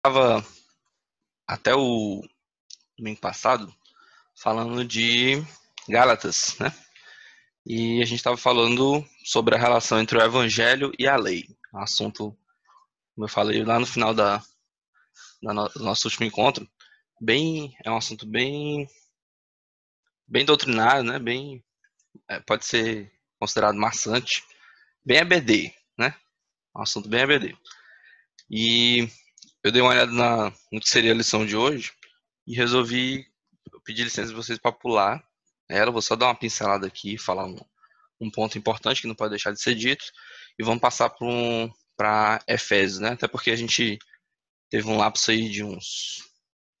estava até o domingo passado falando de Gálatas, né? E a gente estava falando sobre a relação entre o Evangelho e a lei. Um assunto, como eu falei lá no final da, da no, do nosso último encontro, bem é um assunto bem bem doutrinário, né? Bem é, pode ser considerado maçante, bem ABD, né? Um assunto bem ABD. E eu dei uma olhada na, no que seria a lição de hoje e resolvi pedir licença de vocês para pular ela. Vou só dar uma pincelada aqui, falar um, um ponto importante que não pode deixar de ser dito e vamos passar para um, Efésios, né? Até porque a gente teve um lapso aí de uns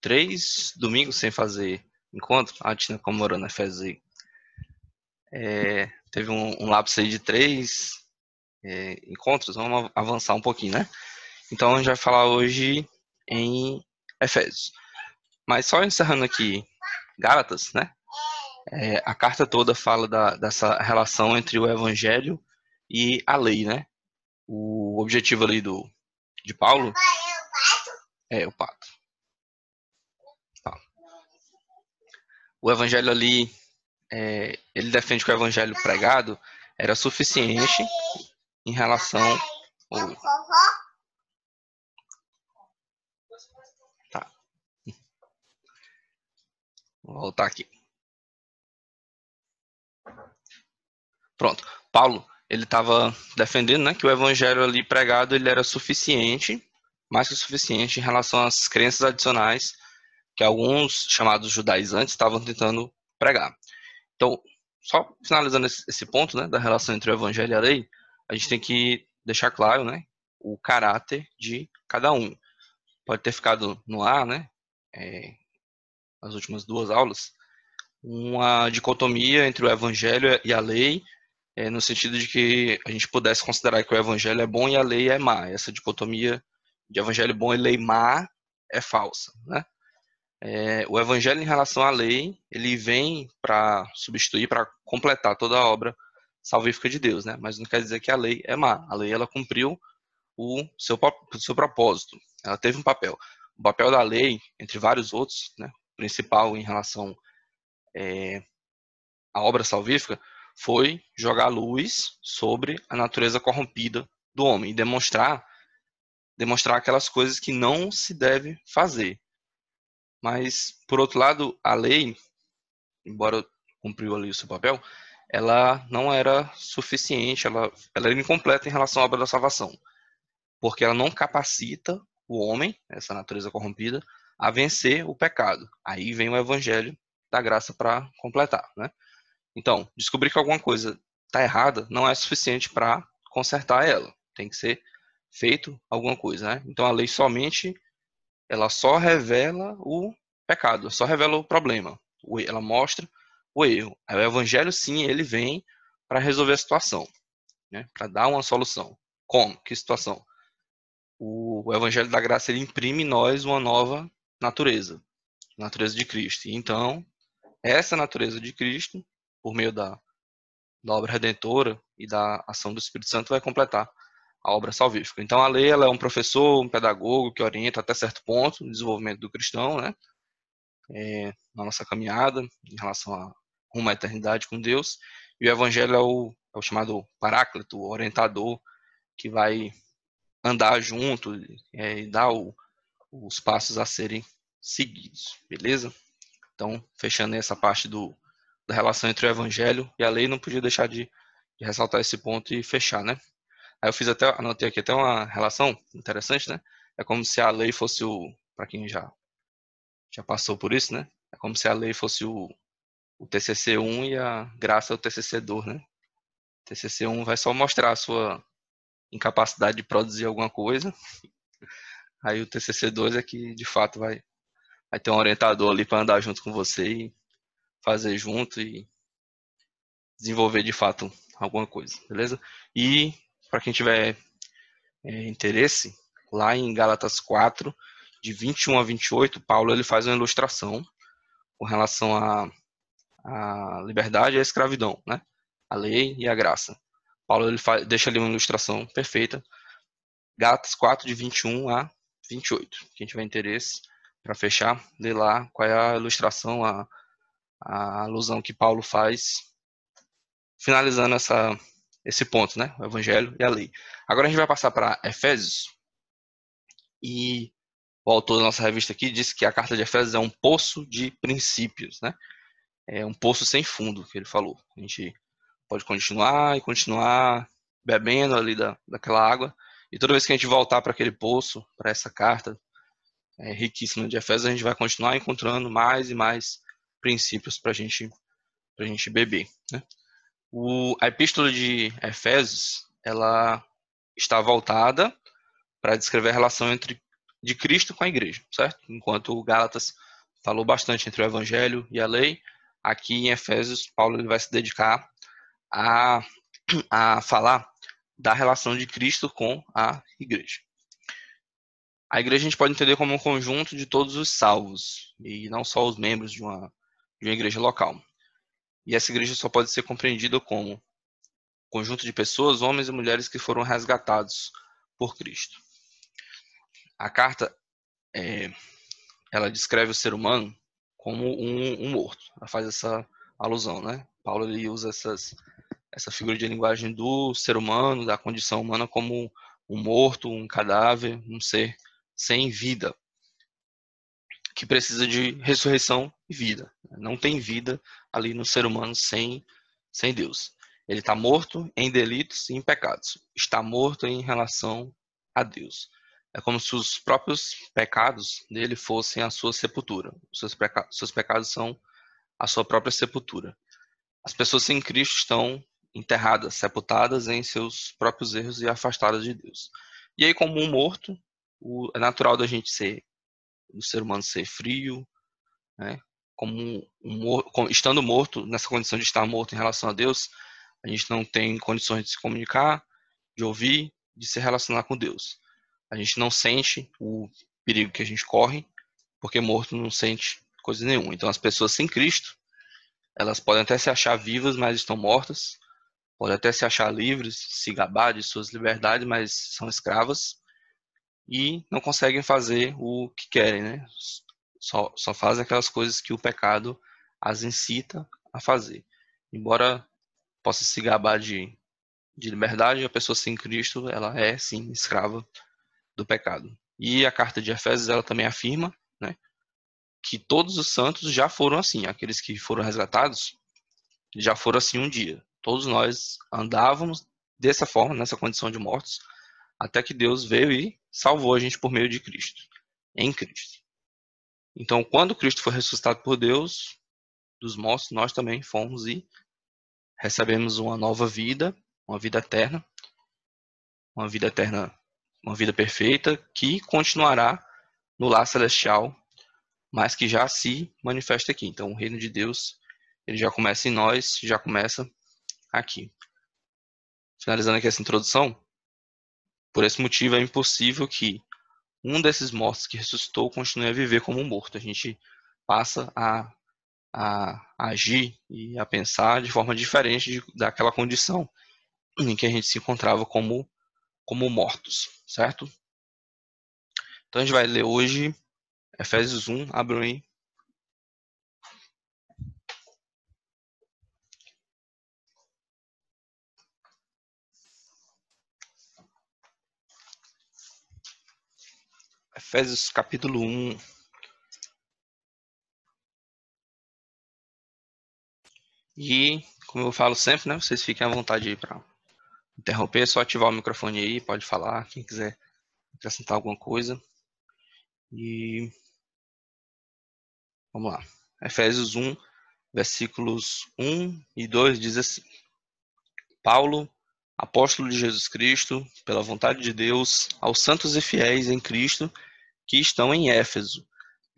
três domingos sem fazer encontro. A Tina comemorando Efésios aí. É, teve um, um lapso aí de três é, encontros. Vamos avançar um pouquinho, né? Então a gente vai falar hoje em Efésios. Mas só encerrando aqui Gálatas, né? É, a carta toda fala da, dessa relação entre o evangelho e a lei, né? O objetivo ali do, de Paulo é o pato. Tá. O evangelho ali, é, ele defende que o evangelho pregado era suficiente em relação ao, Vou voltar aqui. Pronto. Paulo, ele estava defendendo né, que o evangelho ali pregado ele era suficiente, mais que suficiente em relação às crenças adicionais que alguns chamados judaizantes estavam tentando pregar. Então, só finalizando esse, ponto né, da relação entre o evangelho e a lei, a gente tem que deixar claro né, o caráter de cada um. Pode ter ficado no ar, né, é, nas últimas duas aulas, uma dicotomia entre o evangelho e a lei, é, no sentido de que a gente pudesse considerar que o evangelho é bom e a lei é má. Essa dicotomia de evangelho bom e lei má é falsa, né? É, o evangelho em relação à lei, ele vem para substituir, para completar toda a obra salvífica de Deus, né? Mas não quer dizer que a lei é má. A lei, ela cumpriu o seu, o seu propósito. Ela teve um papel. O papel da lei, entre vários outros, né? Principal em relação é, à obra salvífica foi jogar luz sobre a natureza corrompida do homem e demonstrar demonstrar aquelas coisas que não se deve fazer. Mas por outro lado, a lei, embora cumpriu ali o seu papel, ela não era suficiente, ela, ela era incompleta em relação à obra da salvação, porque ela não capacita o homem, essa natureza corrompida, a vencer o pecado. Aí vem o evangelho da graça para completar, né? Então, descobrir que alguma coisa está errada não é suficiente para consertar ela. Tem que ser feito alguma coisa, né? Então a lei somente ela só revela o pecado, só revela o problema. Ela mostra o erro. o evangelho sim, ele vem para resolver a situação, né? Para dar uma solução. Como? Que situação? O, evangelho da graça ele imprime em nós uma nova natureza, natureza de Cristo. Então, essa natureza de Cristo, por meio da, da obra redentora e da ação do Espírito Santo, vai completar a obra salvífica. Então, a lei ela é um professor, um pedagogo que orienta até certo ponto o desenvolvimento do cristão, né? É, na nossa caminhada em relação a uma eternidade com Deus. E o evangelho é o, é o chamado paráclito, o orientador, que vai andar junto é, e dar o, os passos a serem seguidos, beleza? Então, fechando essa parte do, da relação entre o evangelho e a lei, não podia deixar de, de ressaltar esse ponto e fechar, né? Aí eu fiz até, anotei aqui até uma relação interessante, né? É como se a lei fosse o, para quem já já passou por isso, né? É como se a lei fosse o, o TCC1 e a graça é o TCC2, né? O TCC1 vai só mostrar a sua incapacidade de produzir alguma coisa Aí o TCC2 é que de fato vai, vai ter um orientador ali para andar junto com você e fazer junto e desenvolver de fato alguma coisa, beleza? E para quem tiver é, interesse, lá em Gálatas 4, de 21 a 28, Paulo ele faz uma ilustração com relação à a, a, liberdade e a escravidão, né? A lei e a graça. Paulo ele faz, deixa ali uma ilustração perfeita. Gálatas 4, de 21 a 28. Quem tiver interesse, para fechar, lê lá qual é a ilustração, a, a alusão que Paulo faz, finalizando essa, esse ponto, né? O Evangelho e a lei. Agora a gente vai passar para Efésios. E o autor da nossa revista aqui disse que a carta de Efésios é um poço de princípios, né? É um poço sem fundo, que ele falou. A gente pode continuar e continuar bebendo ali da, daquela água. E toda vez que a gente voltar para aquele poço, para essa carta é, riquíssima de Efésios, a gente vai continuar encontrando mais e mais princípios para gente, a gente beber. Né? O, a epístola de Efésios ela está voltada para descrever a relação entre de Cristo com a igreja, certo? Enquanto o Gálatas falou bastante entre o evangelho e a lei, aqui em Efésios Paulo ele vai se dedicar a, a falar da relação de Cristo com a igreja. A igreja a gente pode entender como um conjunto de todos os salvos, e não só os membros de uma, de uma igreja local. E essa igreja só pode ser compreendida como um conjunto de pessoas, homens e mulheres que foram resgatados por Cristo. A carta é, ela descreve o ser humano como um, um, morto. Ela faz essa alusão, né? Paulo ele usa essas, essa figura de linguagem do ser humano, da condição humana, como um morto, um cadáver, um ser sem vida, que precisa de ressurreição e vida. Não tem vida ali no ser humano sem, sem Deus. Ele está morto em delitos e em pecados. Está morto em relação a Deus. É como se os próprios pecados dele fossem a sua sepultura. Os seus, peca seus pecados são a sua própria sepultura. As pessoas sem Cristo estão enterradas, sepultadas em seus próprios erros e afastadas de Deus. E aí, como um morto, o, é natural da gente ser, do ser humano ser frio, né? Como um, um, estando morto, nessa condição de estar morto em relação a Deus, a gente não tem condições de se comunicar, de ouvir, de se relacionar com Deus. A gente não sente o perigo que a gente corre, porque morto não sente coisa nenhuma. Então, as pessoas sem Cristo, elas podem até se achar vivas, mas estão mortas, podem até se achar livres, se gabar de suas liberdades, mas são escravas e não conseguem fazer o que querem, né? Só, só fazem aquelas coisas que o pecado as incita a fazer. Embora possa se gabar de, de liberdade, a pessoa sem Cristo, ela é sim escrava do pecado. E a carta de Efésios, ela também afirma, né, que todos os santos já foram assim, aqueles que foram resgatados já foram assim um dia. Todos nós andávamos dessa forma, nessa condição de mortos, até que Deus veio e salvou a gente por meio de Cristo, em Cristo. Então, quando Cristo foi ressuscitado por Deus dos mortos, nós também fomos e recebemos uma nova vida, uma vida eterna, uma vida eterna, uma vida perfeita que continuará no lar celestial, mas que já se manifesta aqui. Então, o reino de Deus, ele já começa em nós, já começa aqui. Finalizando aqui essa introdução, por esse motivo é impossível que um desses mortos que ressuscitou continue a viver como um morto. A gente passa a, a agir e a pensar de forma diferente de, daquela condição em que a gente se encontrava como, como mortos, certo? Então a gente vai ler hoje Efésios 1, abram aí Efésios capítulo 1. E, como eu falo sempre, né, vocês fiquem à vontade aí para interromper, é só ativar o microfone aí, pode falar, quem quiser acrescentar alguma coisa. E vamos lá. Efésios 1, versículos 1 e 2 diz assim: Paulo, apóstolo de Jesus Cristo, pela vontade de Deus, aos santos e fiéis em Cristo que estão em Éfeso.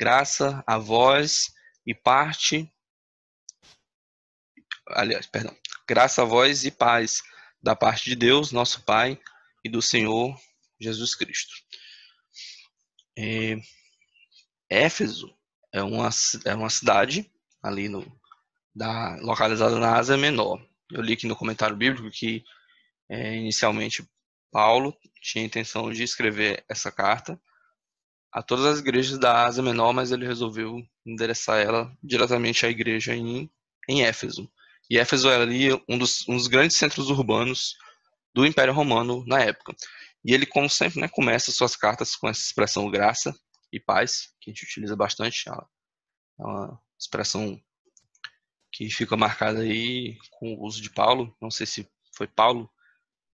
Graça a vós e parte. Aliás, perdão. Graça a vós e paz da parte de Deus, nosso Pai, e do Senhor Jesus Cristo. É, Éfeso é uma, é uma cidade ali no, da, localizada na Ásia Menor. Eu li aqui no comentário bíblico que é, inicialmente Paulo tinha a intenção de escrever essa carta a todas as igrejas da Ásia Menor, mas ele resolveu endereçar ela diretamente à igreja em, em Éfeso. E Éfeso era ali um dos, um dos grandes centros urbanos do Império Romano na época. E ele, como sempre, né, começa suas cartas com essa expressão graça e paz, que a gente utiliza bastante. É uma expressão que fica marcada aí com o uso de Paulo. Não sei se foi Paulo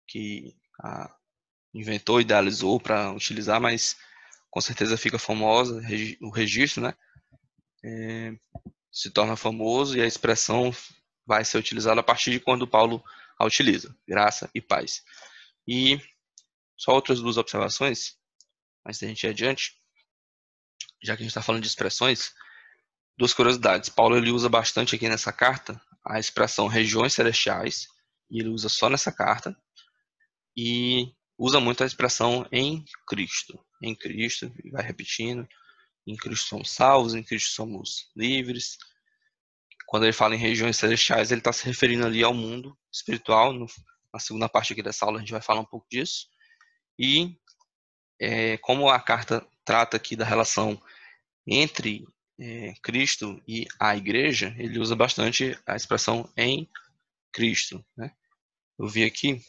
que a, inventou, idealizou para utilizar, mas com certeza fica famosa o registro, né? É, se torna famoso e a expressão vai ser utilizada a partir de quando Paulo a utiliza, graça e paz. E só outras duas observações, mas a gente ir adiante, já que a gente está falando de expressões, duas curiosidades. Paulo ele usa bastante aqui nessa carta a expressão regiões celestiais, e ele usa só nessa carta, e usa muito a expressão em Cristo. Em Cristo, vai repetindo, em Cristo somos salvos, em Cristo somos livres. Quando ele fala em regiões celestiais, ele está se referindo ali ao mundo espiritual. No, na segunda parte aqui dessa aula a gente vai falar um pouco disso. E é, como a carta trata aqui da relação entre é, Cristo e a igreja, ele usa bastante a expressão em Cristo. Né? Eu vi aqui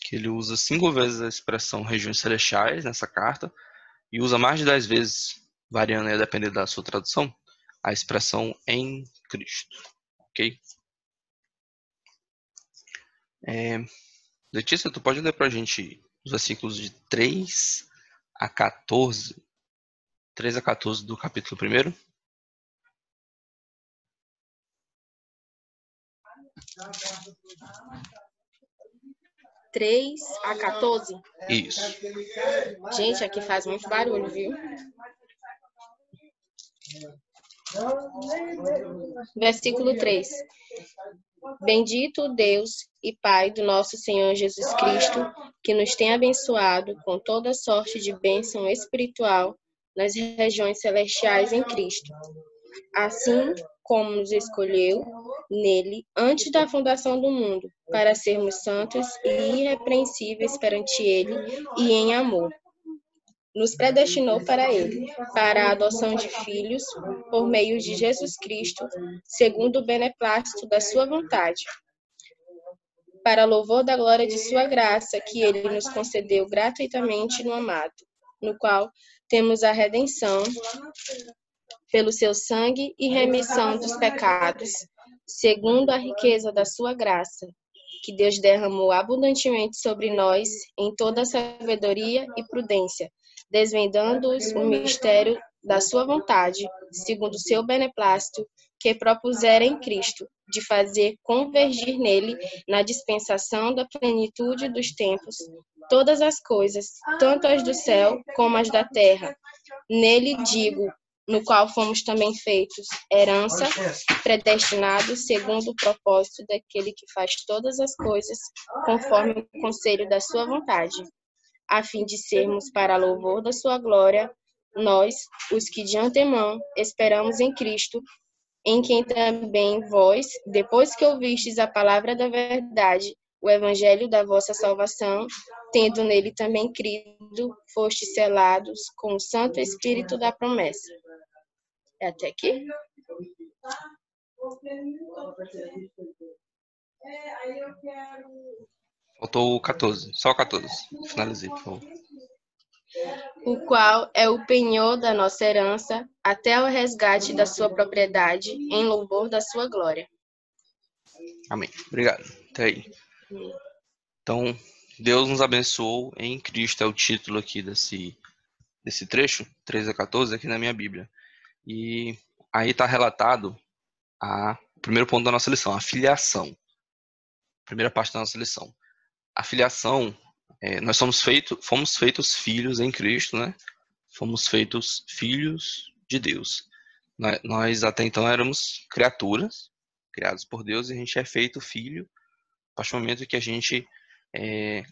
que ele usa cinco vezes a expressão regiões celestiais nessa carta e usa mais de dez vezes, variando a depender da sua tradução, a expressão em Cristo. Ok? É, Letícia, tu pode ler para a gente os versículos de 3 a 14, 3 a 14 do capítulo 1. 3 a 14? Isso. Gente, aqui faz muito barulho, viu? Versículo 3. Bendito Deus e Pai do nosso Senhor Jesus Cristo, que nos tem abençoado com toda sorte de bênção espiritual nas regiões celestiais em Cristo. Assim como nos escolheu nele antes da fundação do mundo, para sermos santos e irrepreensíveis perante ele e em amor. Nos predestinou para Ele, para a adoção de filhos, por meio de Jesus Cristo, segundo o beneplácito da Sua vontade, para louvor da glória de Sua graça, que Ele nos concedeu gratuitamente no amado, no qual temos a redenção pelo Seu sangue e remissão dos pecados, segundo a riqueza da Sua graça, que Deus derramou abundantemente sobre nós em toda sabedoria e prudência desvendando-os o mistério da sua vontade, segundo o seu beneplácito, que propusera em Cristo, de fazer convergir nele, na dispensação da plenitude dos tempos, todas as coisas, tanto as do céu como as da terra. Nele digo, no qual fomos também feitos herança, predestinados segundo o propósito daquele que faz todas as coisas, conforme o conselho da sua vontade a fim de sermos para louvor da sua glória, nós, os que de antemão esperamos em Cristo, em quem também vós, depois que ouvistes a palavra da verdade, o evangelho da vossa salvação, tendo nele também crido, fostes selados com o Santo Espírito da promessa. É até aqui? É, aí eu quero Faltou o 14. Só o 14. Finalizei, por favor. O qual é o penhor da nossa herança até o resgate da sua propriedade, em louvor da sua glória. Amém. Obrigado. Até aí. Então, Deus nos abençoou em Cristo, é o título aqui desse, desse trecho, 13 a 14, aqui na minha Bíblia. E aí está relatado a, o primeiro ponto da nossa lição, a filiação. Primeira parte da nossa lição a filiação, é, nós somos, feito, fomos feitos filhos em Cristo, né? Fomos feitos filhos de Deus. Nós até então éramos criaturas, criados por Deus, e a gente é feito filho a partir do momento que a gente é,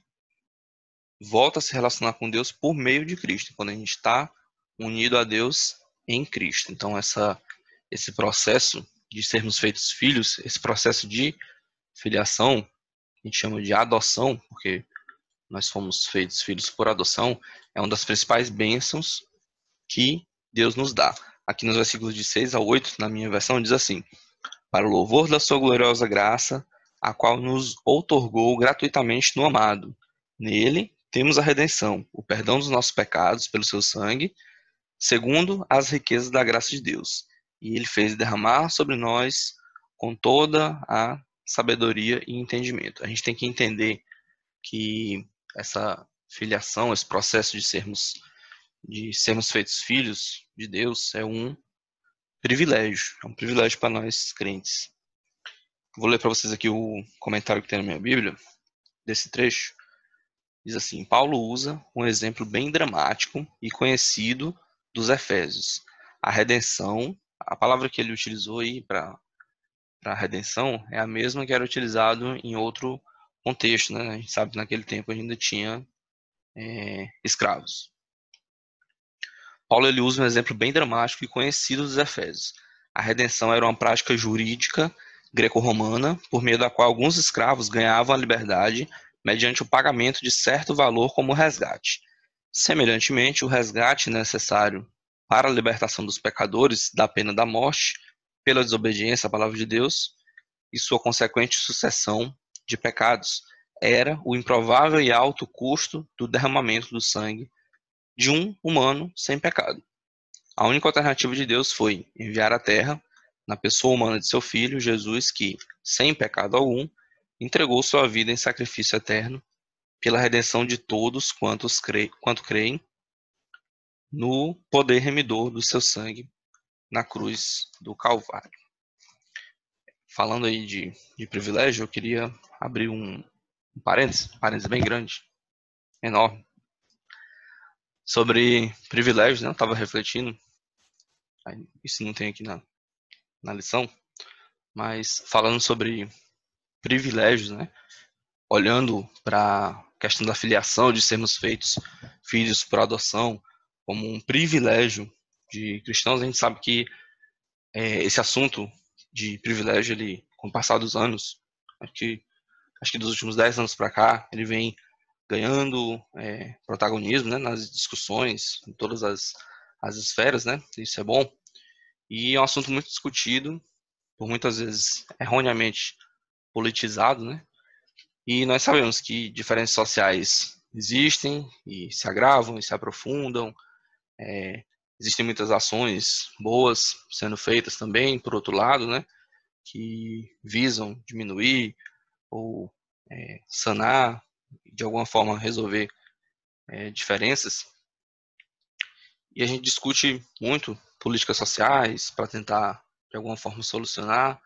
volta a se relacionar com Deus por meio de Cristo, quando a gente está unido a Deus em Cristo. Então, essa, esse processo de sermos feitos filhos, esse processo de filiação, a gente chama de adoção, porque nós fomos feitos filhos por adoção, é uma das principais bênçãos que Deus nos dá. Aqui nos versículos de 6 a 8, na minha versão, diz assim: Para o louvor da sua gloriosa graça, a qual nos outorgou gratuitamente no amado. Nele temos a redenção, o perdão dos nossos pecados pelo seu sangue, segundo as riquezas da graça de Deus. E ele fez derramar sobre nós com toda a sabedoria e entendimento. A gente tem que entender que essa filiação, esse processo de sermos de sermos feitos filhos de Deus é um privilégio, é um privilégio para nós crentes. Vou ler para vocês aqui o comentário que tem na minha Bíblia desse trecho. Diz assim: Paulo usa um exemplo bem dramático e conhecido dos Efésios. A redenção, a palavra que ele utilizou aí para a redenção é a mesma que era utilizado em outro contexto, né? A gente sabe que naquele tempo ainda tinha é, escravos. Paulo ele usa um exemplo bem dramático e conhecido dos Efésios. A redenção era uma prática jurídica greco-romana, por meio da qual alguns escravos ganhavam a liberdade mediante o pagamento de certo valor como resgate. Semelhantemente, o resgate necessário para a libertação dos pecadores da pena da morte, pela desobediência à palavra de Deus, e sua consequente sucessão de pecados, era o improvável e alto custo do derramamento do sangue de um humano sem pecado. A única alternativa de Deus foi enviar à terra, na pessoa humana de seu filho, Jesus, que, sem pecado algum, entregou sua vida em sacrifício eterno pela redenção de todos quantos cre... quanto creem no poder remidor do seu sangue na cruz do Calvário. Falando aí de, de privilégio, eu queria abrir um, um parênteses, um parênteses bem grande, enorme, sobre privilégios, né? Eu estava refletindo, isso não tem aqui na, na lição, mas falando sobre privilégios, né? Olhando para questão da filiação, de sermos feitos filhos por adoção, como um privilégio de cristãos, a gente sabe que é, esse assunto de privilégio, ele, com o passar dos anos, acho que, acho que dos últimos dez anos para cá, ele vem ganhando é, protagonismo né, nas discussões, em todas as, as esferas, né? Isso é bom. E é um assunto muito discutido, por muitas vezes erroneamente politizado, né? E nós sabemos que diferenças sociais existem e se agravam e se aprofundam. É, existem muitas ações boas sendo feitas também, por outro lado, né? Que visam diminuir ou é, sanar de alguma forma resolver é, diferenças. E a gente discute muito políticas sociais para tentar, de alguma forma, solucionar.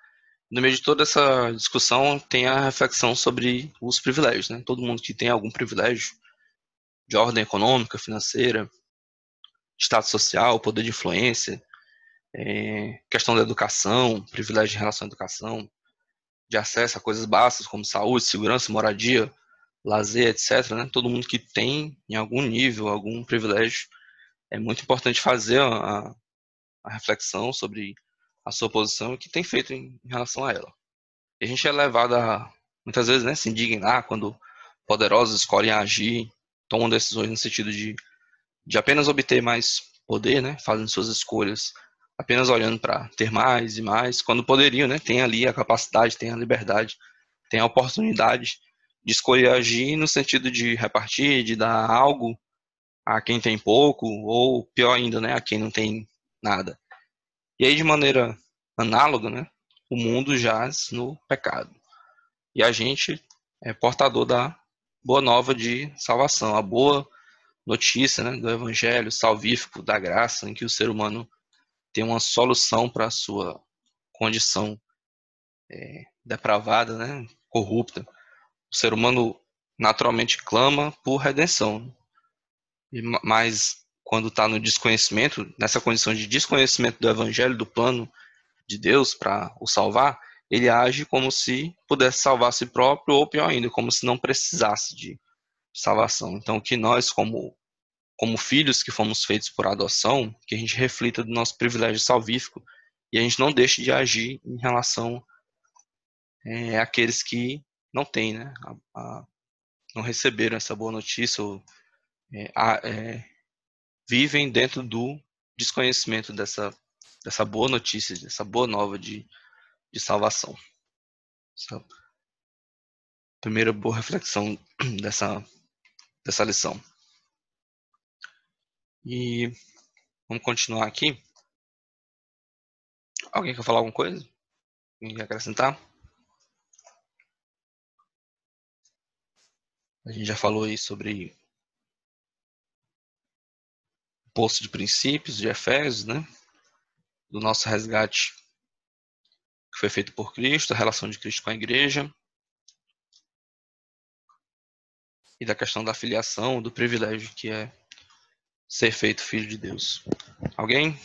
No meio de toda essa discussão, tem a reflexão sobre os privilégios. Né? Todo mundo que tem algum privilégio de ordem econômica, financeira, status social, poder de influência, é, questão da educação, privilégio em relação à educação, de acesso a coisas básicas como saúde, segurança, moradia, lazer, etc., né? todo mundo que tem, em algum nível, algum privilégio, é muito importante fazer a, a reflexão sobre a sua posição e o que tem feito em, em, relação a ela. E a gente é levado a, muitas vezes, né, se indignar quando poderosos escolhem agir, tomam decisões no sentido de, de apenas obter mais poder, né, fazendo suas escolhas, apenas olhando para ter mais e mais, quando poderiam, né, tem ali a capacidade, tem a liberdade, tem a oportunidade de escolher agir no sentido de repartir, de dar algo a quem tem pouco, ou pior ainda, né, a quem não tem nada. E aí, de maneira análoga, né, o mundo jaz no pecado. E a gente é portador da boa nova de salvação, a boa notícia né, do evangelho salvífico, da graça, em que o ser humano tem uma solução para a sua condição é, depravada, né, corrupta o ser humano naturalmente clama por redenção. Mas quando está no desconhecimento, nessa condição de desconhecimento do evangelho, do plano de Deus para o salvar, ele age como se pudesse salvar a si próprio, ou pior ainda, como se não precisasse de salvação. Então, que nós, como, como filhos que fomos feitos por adoção, que a gente reflita do nosso privilégio salvífico e a gente não deixe de agir em relação é, àqueles que não tem, né? A, a, não receberam essa boa notícia ou é, a, é, vivem dentro do desconhecimento dessa, dessa boa notícia, dessa boa nova de, de salvação. Essa primeira boa reflexão dessa, dessa lição. E vamos continuar aqui. Alguém quer falar alguma coisa? Alguém quer acrescentar? A gente já falou aí sobre posto de princípios de Efésios, né? Do nosso resgate que foi feito por Cristo, a relação de Cristo com a igreja. E da questão da filiação, do privilégio que é ser feito filho de Deus. Alguém?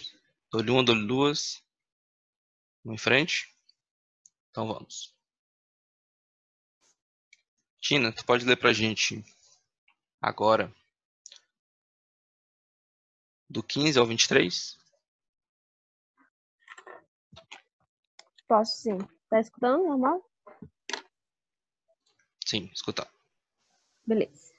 Dou-lhe uma, dou-lhe duas. Vamos em frente? Então vamos. Tina, tu pode ler para a gente agora do 15 ao 23? Posso sim. Tá escutando normal? Sim, escutar. Beleza.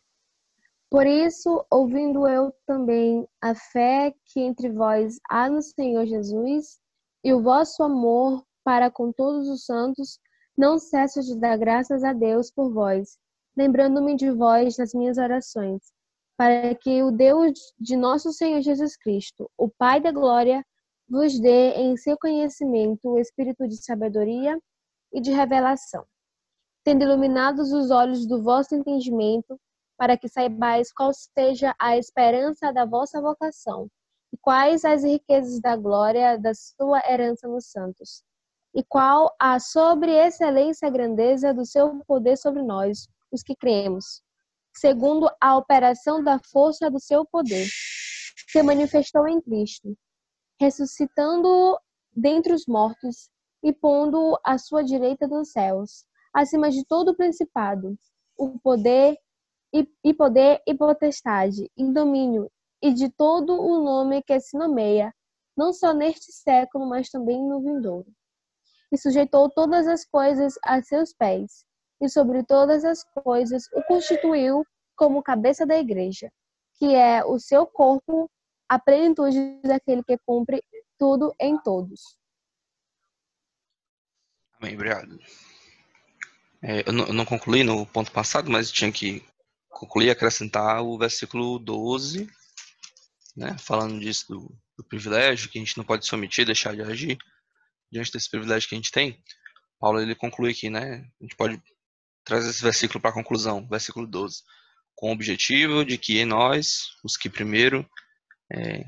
Por isso, ouvindo eu também a fé que entre vós há no Senhor Jesus e o vosso amor para com todos os santos, não cesso de dar graças a Deus por vós, lembrando-me de vós nas minhas orações, para que o Deus de nosso Senhor Jesus Cristo, o Pai da glória, vos dê em seu conhecimento o espírito de sabedoria e de revelação, tendo iluminados os olhos do vosso entendimento, para que saibais qual seja a esperança da vossa vocação, e quais as riquezas da glória da sua herança nos santos e qual a sobre-excelência grandeza do seu poder sobre nós, os que cremos, segundo a operação da força do seu poder, se manifestou em Cristo, ressuscitando dentre os mortos e pondo à sua direita dos céus, acima de todo o principado, o poder e, e poder e potestade, e domínio, e de todo o nome que se nomeia, não só neste século, mas também no vindouro. E sujeitou todas as coisas a seus pés, e sobre todas as coisas o constituiu como cabeça da igreja, que é o seu corpo, a plenitude daquele que cumpre tudo em todos. Amém, obrigado. É, eu, não, eu, não, concluí no ponto passado, mas tinha que concluir acrescentar o versículo 12, né, falando disso do, do privilégio, que a gente não pode se omitir, deixar de agir diante desse privilégio que a gente tem, Paulo ele conclui aqui, né? A gente pode trazer esse versículo para a conclusão, versículo 12, com o objetivo de que nós, os que primeiro é,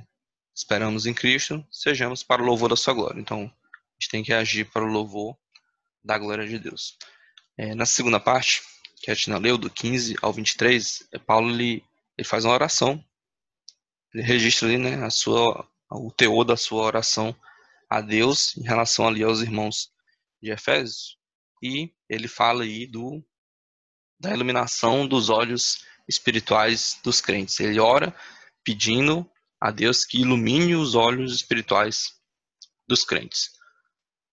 esperamos em Cristo, sejamos para o louvor da sua glória. Então, a gente tem que agir para o louvor da glória de Deus. É, na segunda parte, que a Tina leu, do 15 ao 23, é, Paulo ele, ele faz uma oração, ele registra ali né, a sua, o teor da sua oração a Deus em relação ali aos irmãos de Efésios e ele fala aí do da iluminação dos olhos espirituais dos crentes. Ele ora pedindo a Deus que ilumine os olhos espirituais dos crentes.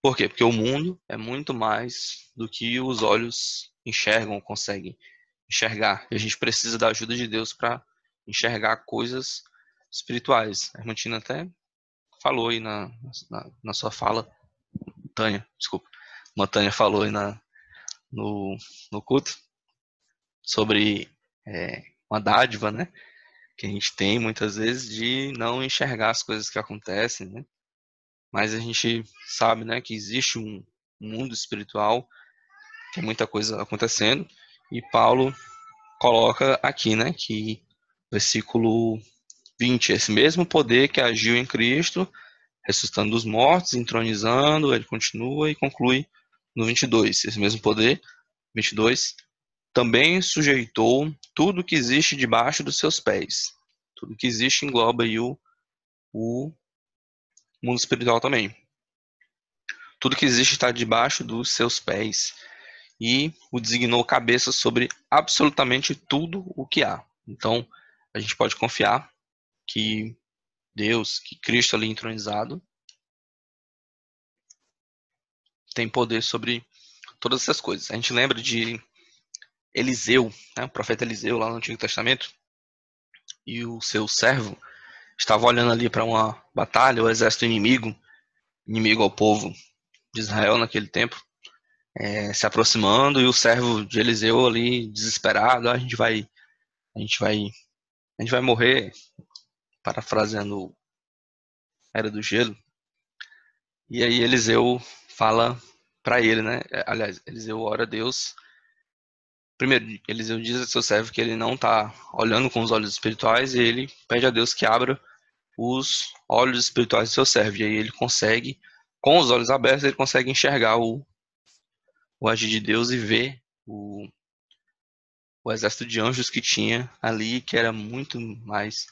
Por quê? Porque o mundo é muito mais do que os olhos enxergam, conseguem enxergar. E a gente precisa da ajuda de Deus para enxergar coisas espirituais. A irmã Tina até falou aí na, na, na sua fala, Tânia, desculpa, uma Tânia falou aí na, no, no culto sobre é, uma dádiva, né? Que a gente tem muitas vezes de não enxergar as coisas que acontecem, né? Mas a gente sabe, né, que existe um mundo espiritual, tem muita coisa acontecendo, e Paulo coloca aqui, né, que versículo 20, esse mesmo poder que agiu em Cristo, ressuscitando os mortos, entronizando, ele continua e conclui no 22, esse mesmo poder, 22, também sujeitou tudo que existe debaixo dos seus pés. Tudo que existe engloba o, o mundo espiritual também. Tudo que existe está debaixo dos seus pés e o designou cabeça sobre absolutamente tudo o que há. Então, a gente pode confiar que Deus, que Cristo ali entronizado, tem poder sobre todas essas coisas. A gente lembra de Eliseu, né, o profeta Eliseu lá no Antigo Testamento, e o seu servo estava olhando ali para uma batalha, o exército inimigo, inimigo ao povo de Israel naquele tempo, é, se aproximando e o servo de Eliseu ali desesperado, ah, a gente vai, a gente vai, a gente vai morrer, parafraseando era do gelo. E aí Eliseu fala para ele, né? Aliás, Eliseu ora a Deus. Primeiro, Eliseu diz a seu servo que ele não está olhando com os olhos espirituais e ele pede a Deus que abra os olhos espirituais do seu servo. E aí ele consegue, com os olhos abertos, ele consegue enxergar o, o agir de Deus e ver o, o exército de anjos que tinha ali, que era muito mais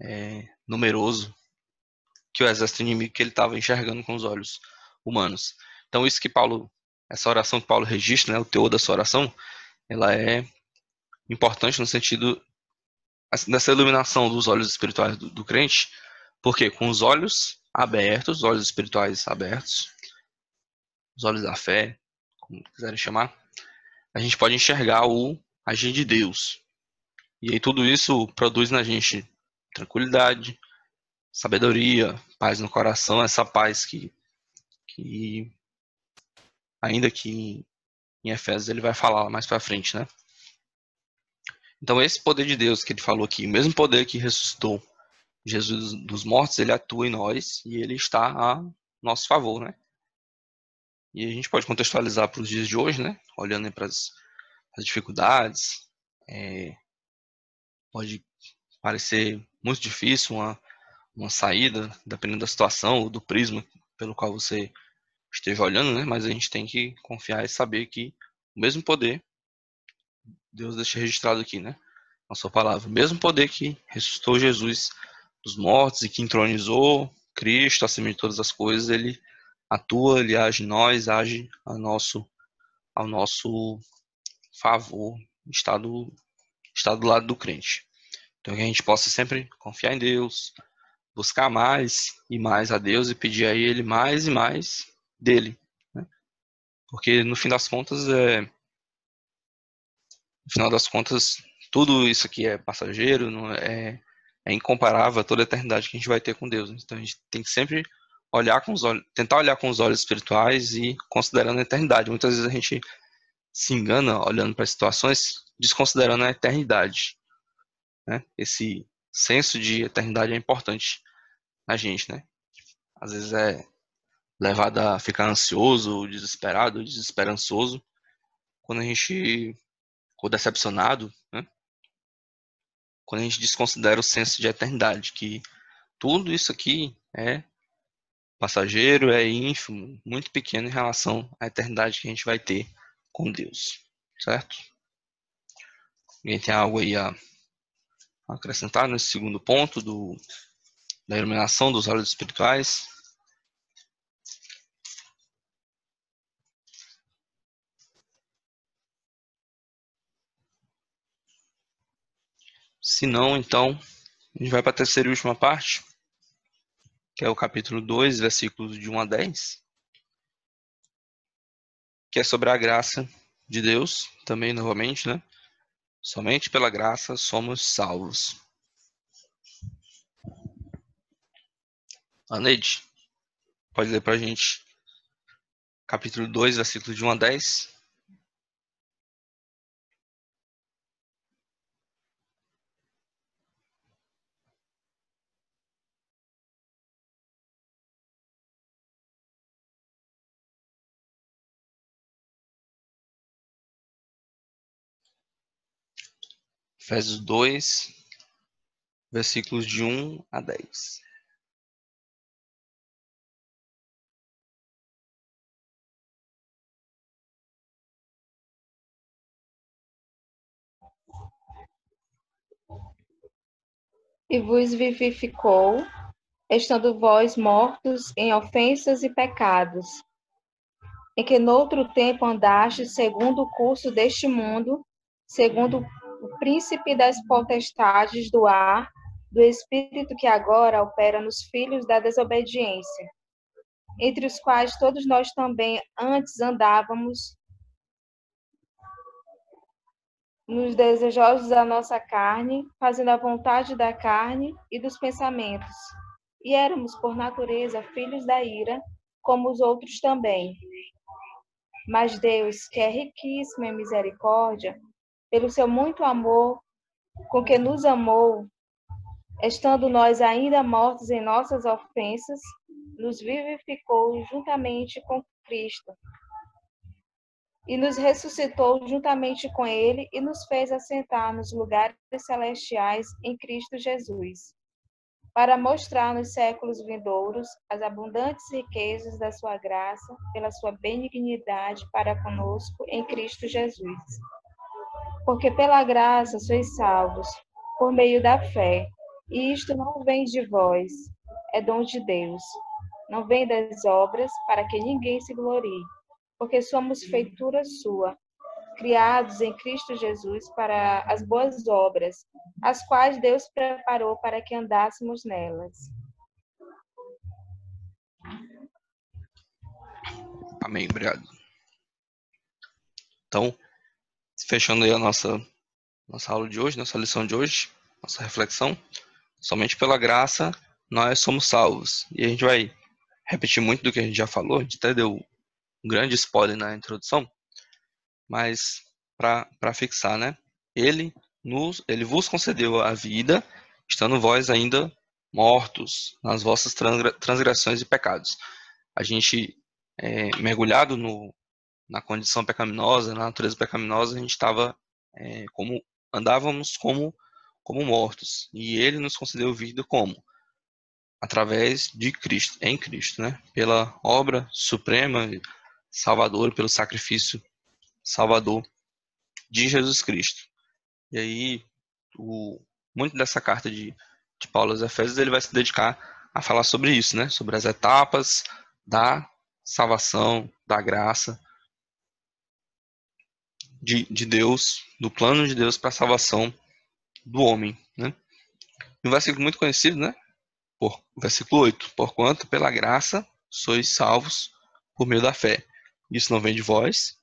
é, numeroso que o exército inimigo que ele estava enxergando com os olhos humanos. Então isso que Paulo, essa oração que Paulo registra, né, o teor da sua oração, ela é importante no sentido dessa iluminação dos olhos espirituais do, do crente, porque com os olhos abertos, os olhos espirituais abertos, os olhos da fé, como quiserem chamar, a gente pode enxergar o agir de Deus. E aí tudo isso produz na gente tranquilidade, sabedoria, paz no coração, essa paz que, que ainda que em Efésios ele vai falar mais para frente, né? Então esse poder de Deus que ele falou aqui, o mesmo poder que ressuscitou Jesus dos mortos, ele atua em nós e ele está a nosso favor, né? E a gente pode contextualizar para os dias de hoje, né? Olhando para as, dificuldades, é, pode parecer muito difícil uma uma saída, dependendo da situação ou do prisma pelo qual você esteja olhando, né? Mas a gente tem que confiar e saber que o mesmo poder, Deus deixa registrado aqui, né? Na sua palavra, o mesmo poder que ressuscitou Jesus dos mortos e que entronizou Cristo acima de todas as coisas, ele atua, ele age em nós, age ao nosso, ao nosso favor, está do, está do lado do crente. Então que a gente possa sempre confiar em Deus, buscar mais e mais a Deus e pedir a Ele mais e mais dele. Né? Porque no fim das contas, é, no final das contas, tudo isso aqui é passageiro, não é, é incomparável a toda a eternidade que a gente vai ter com Deus. Então a gente tem que sempre olhar com os olhos, tentar olhar com os olhos espirituais e considerando a eternidade. Muitas vezes a gente se engana olhando para situações, desconsiderando a eternidade. Né? Esse senso de eternidade é importante na gente, né? Às vezes é levado a ficar ansioso, desesperado, desesperançoso, quando a gente ficou decepcionado, né? Quando a gente desconsidera o senso de eternidade, que tudo isso aqui é passageiro, é ínfimo, muito pequeno em relação à eternidade que a gente vai ter com Deus, certo? Alguém tem algo aí a acrescentar nesse segundo ponto do da iluminação dos olhos espirituais. Se não, então, a gente vai para a terceira e última parte, que é o capítulo 2, versículos de 1 a 10, que é sobre a graça de Deus, também novamente, né? Somente pela graça somos salvos. Aneide, pode ler para a gente capítulo 2, versículo de 1 a 10. Efésios 2, versículos de 1 a 10. e vos vivificou, estando vós mortos em ofensas e pecados, em que noutro tempo andastes segundo o curso deste mundo, segundo o príncipe das potestades do ar, do espírito que agora opera nos filhos da desobediência, entre os quais todos nós também antes andávamos nos desejosos da nossa carne, fazendo a vontade da carne e dos pensamentos. E éramos, por natureza, filhos da ira, como os outros também. Mas Deus, que é riquíssimo em misericórdia, pelo seu muito amor com que nos amou, estando nós ainda mortos em nossas ofensas, nos vivificou juntamente com Cristo e nos ressuscitou juntamente com Ele e nos fez assentar nos lugares celestiais em Cristo Jesus, para mostrar nos séculos vindouros as abundantes riquezas da Sua graça, pela Sua benignidade para conosco em Cristo Jesus. Porque pela graça sois salvos, por meio da fé, e isto não vem de vós, é dom de Deus. Não vem das obras, para que ninguém se glorie porque somos feitura sua, criados em Cristo Jesus para as boas obras, as quais Deus preparou para que andássemos nelas. Amém, obrigado. Então, fechando aí a nossa, nossa aula de hoje, nossa lição de hoje, nossa reflexão, somente pela graça nós somos salvos. E a gente vai repetir muito do que a gente já falou, a gente até deu um grande spoiler na introdução, mas para fixar, né? Ele nos, ele vos concedeu a vida, estando vós ainda mortos nas vossas transgressões e pecados. A gente é, mergulhado no, na condição pecaminosa, na natureza pecaminosa, a gente estava é, como andávamos como como mortos e ele nos concedeu vida como através de Cristo, em Cristo, né? Pela obra suprema Salvador, pelo sacrifício salvador de Jesus Cristo. E aí, o, muito dessa carta de, de Paulo aos Efésios, ele vai se dedicar a falar sobre isso, né? Sobre as etapas da salvação, da graça de, de Deus, do plano de Deus para a salvação do homem, né? Um versículo muito conhecido, né? Por, versículo 8. Porquanto pela graça sois salvos por meio da fé. Isso não vem de vós,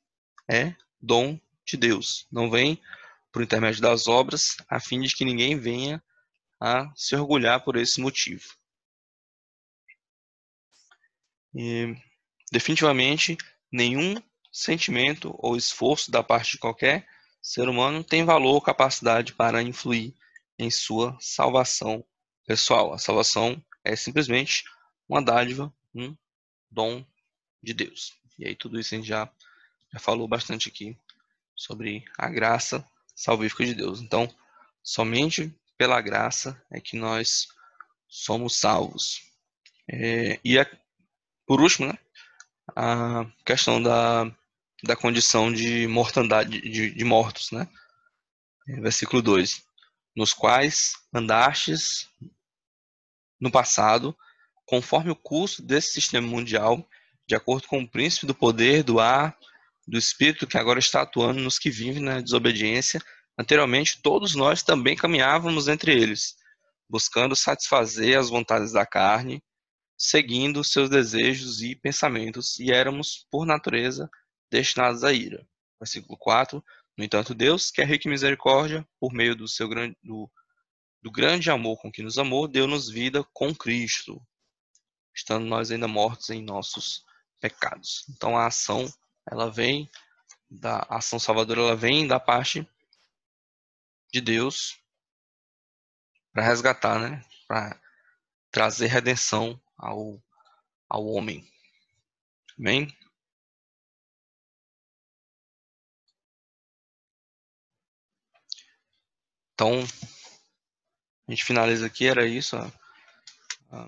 é dom de Deus. Não vem por intermédio das obras, a fim de que ninguém venha a se orgulhar por esse motivo. E, definitivamente, nenhum sentimento ou esforço da parte de qualquer ser humano tem valor ou capacidade para influir em sua salvação pessoal. A salvação é simplesmente uma dádiva, um dom de Deus. E aí tudo isso a gente já, já falou bastante aqui sobre a graça salvífica de Deus. Então, somente pela graça é que nós somos salvos. É, e a, por último, né, a questão da, da condição de mortandade, de, de mortos, né? Versículo 2. Nos quais andastes no passado, conforme o curso desse sistema mundial de acordo com o príncipe do poder, do ar, do espírito que agora está atuando nos que vivem na desobediência. Anteriormente, todos nós também caminhávamos entre eles, buscando satisfazer as vontades da carne, seguindo seus desejos e pensamentos, e éramos, por natureza, destinados à ira. Versículo 4. No entanto, Deus, que é rico em misericórdia, por meio do seu grande, do, do grande amor com que nos amou, deu-nos vida com Cristo, estando nós ainda mortos em nossos pecados. Então a ação, ela vem da ação salvadora, ela vem da parte de Deus para resgatar, né? Para trazer redenção ao ao homem. Amém? Então, a gente finaliza aqui, era isso. A,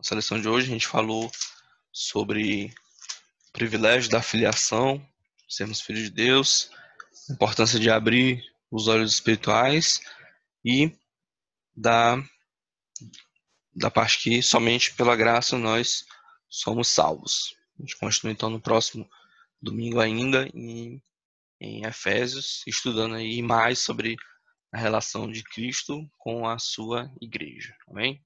seleção de hoje, a gente falou sobre o privilégio da filiação, sermos filhos de Deus, a importância de abrir os olhos espirituais e da, da parte que somente pela graça nós somos salvos. A gente continua então no próximo domingo ainda em, em Efésios, estudando aí mais sobre a relação de Cristo com a sua igreja. Amém?